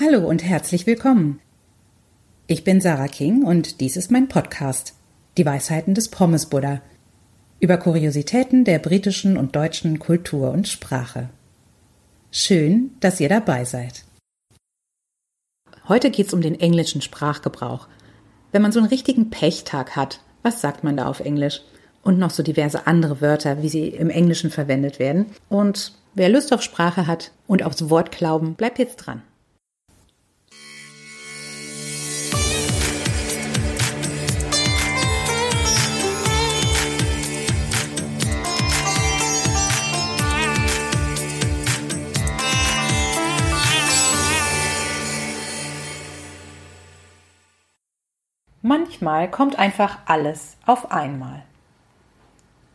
Hallo und herzlich willkommen. Ich bin Sarah King und dies ist mein Podcast, Die Weisheiten des Pommes Buddha, über Kuriositäten der britischen und deutschen Kultur und Sprache. Schön, dass ihr dabei seid. Heute geht's um den englischen Sprachgebrauch. Wenn man so einen richtigen Pechtag hat, was sagt man da auf Englisch? Und noch so diverse andere Wörter, wie sie im Englischen verwendet werden. Und wer Lust auf Sprache hat und aufs Wort glauben, bleibt jetzt dran. Manchmal kommt einfach alles auf einmal.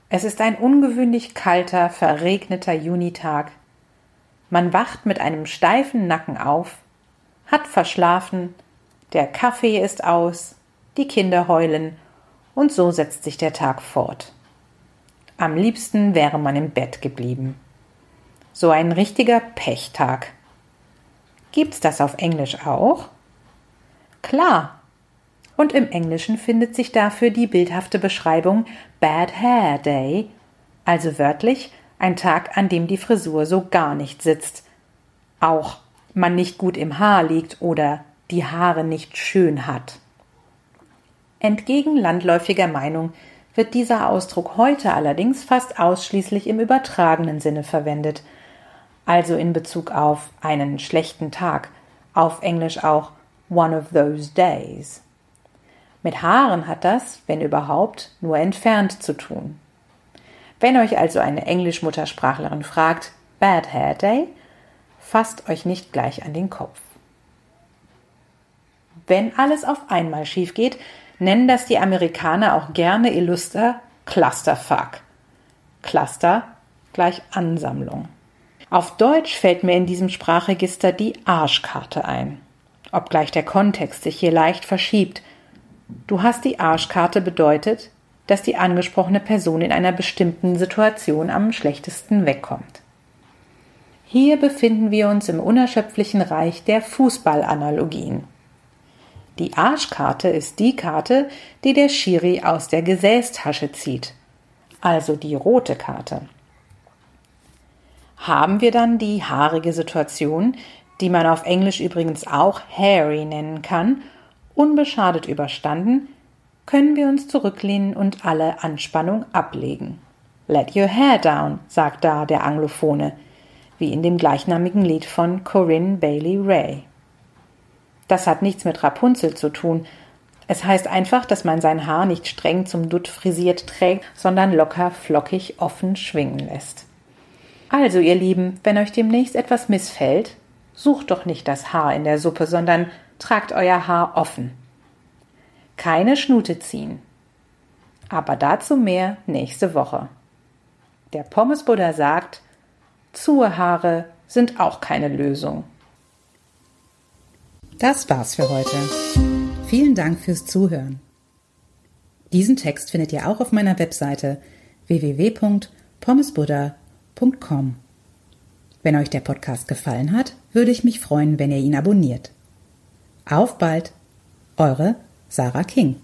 Es ist ein ungewöhnlich kalter, verregneter Junitag. Man wacht mit einem steifen Nacken auf, hat verschlafen, der Kaffee ist aus, die Kinder heulen, und so setzt sich der Tag fort. Am liebsten wäre man im Bett geblieben. So ein richtiger Pechtag. Gibt's das auf Englisch auch? Klar, und im Englischen findet sich dafür die bildhafte Beschreibung Bad Hair Day, also wörtlich ein Tag, an dem die Frisur so gar nicht sitzt. Auch man nicht gut im Haar liegt oder die Haare nicht schön hat. Entgegen landläufiger Meinung wird dieser Ausdruck heute allerdings fast ausschließlich im übertragenen Sinne verwendet, also in Bezug auf einen schlechten Tag, auf Englisch auch one of those days. Mit Haaren hat das, wenn überhaupt, nur entfernt zu tun. Wenn euch also eine Englisch-Muttersprachlerin fragt, Bad Hair Day, fasst euch nicht gleich an den Kopf. Wenn alles auf einmal schief geht, nennen das die Amerikaner auch gerne illuster Clusterfuck. Cluster gleich Ansammlung. Auf Deutsch fällt mir in diesem Sprachregister die Arschkarte ein. Obgleich der Kontext sich hier leicht verschiebt, Du hast die Arschkarte bedeutet, dass die angesprochene Person in einer bestimmten Situation am schlechtesten wegkommt. Hier befinden wir uns im unerschöpflichen Reich der Fußballanalogien. Die Arschkarte ist die Karte, die der Schiri aus der Gesäßtasche zieht, also die rote Karte. Haben wir dann die haarige Situation, die man auf Englisch übrigens auch hairy nennen kann unbeschadet überstanden, können wir uns zurücklehnen und alle Anspannung ablegen. Let your hair down, sagt da der Anglophone, wie in dem gleichnamigen Lied von Corinne Bailey Ray. Das hat nichts mit Rapunzel zu tun. Es heißt einfach, dass man sein Haar nicht streng zum Dutt frisiert trägt, sondern locker, flockig, offen schwingen lässt. Also, ihr Lieben, wenn euch demnächst etwas missfällt, sucht doch nicht das Haar in der Suppe, sondern tragt euer Haar offen. Keine Schnute ziehen. Aber dazu mehr nächste Woche. Der Pommesbuddha sagt, zuhe Haare sind auch keine Lösung. Das war's für heute. Vielen Dank fürs Zuhören. Diesen Text findet ihr auch auf meiner Webseite www.pommesbuddha.com. Wenn euch der Podcast gefallen hat, würde ich mich freuen, wenn ihr ihn abonniert. Auf bald, eure Sarah King.